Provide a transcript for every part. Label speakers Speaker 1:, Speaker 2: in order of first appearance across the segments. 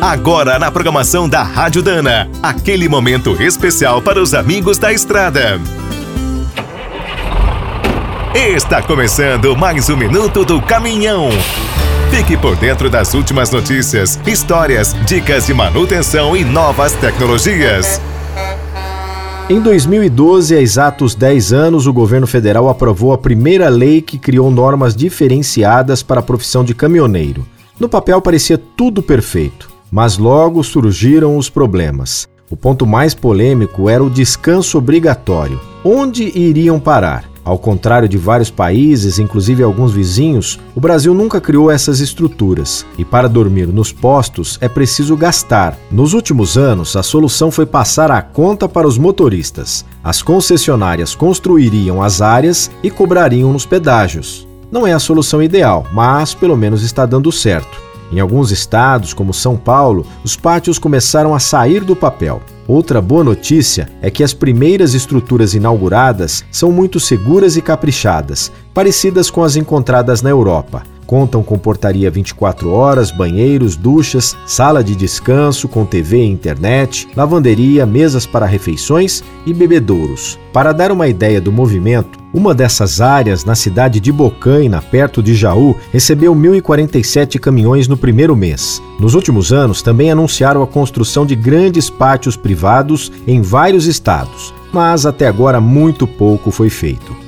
Speaker 1: Agora na programação da Rádio Dana, aquele momento especial para os amigos da estrada. Está começando mais um minuto do caminhão. Fique por dentro das últimas notícias, histórias, dicas de manutenção e novas tecnologias.
Speaker 2: Em 2012, há exatos 10 anos, o governo federal aprovou a primeira lei que criou normas diferenciadas para a profissão de caminhoneiro. No papel parecia tudo perfeito, mas logo surgiram os problemas. O ponto mais polêmico era o descanso obrigatório. Onde iriam parar? Ao contrário de vários países, inclusive alguns vizinhos, o Brasil nunca criou essas estruturas. E para dormir nos postos é preciso gastar. Nos últimos anos, a solução foi passar a conta para os motoristas. As concessionárias construiriam as áreas e cobrariam nos pedágios. Não é a solução ideal, mas pelo menos está dando certo. Em alguns estados, como São Paulo, os pátios começaram a sair do papel. Outra boa notícia é que as primeiras estruturas inauguradas são muito seguras e caprichadas, parecidas com as encontradas na Europa. Contam com portaria 24 horas, banheiros, duchas, sala de descanso com TV e internet, lavanderia, mesas para refeições e bebedouros. Para dar uma ideia do movimento, uma dessas áreas, na cidade de Bocaina, perto de Jaú, recebeu 1.047 caminhões no primeiro mês. Nos últimos anos, também anunciaram a construção de grandes pátios privados em vários estados, mas até agora muito pouco foi feito.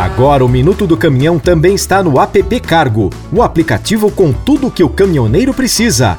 Speaker 2: Agora o Minuto do Caminhão também está no app Cargo, o aplicativo com tudo que o caminhoneiro precisa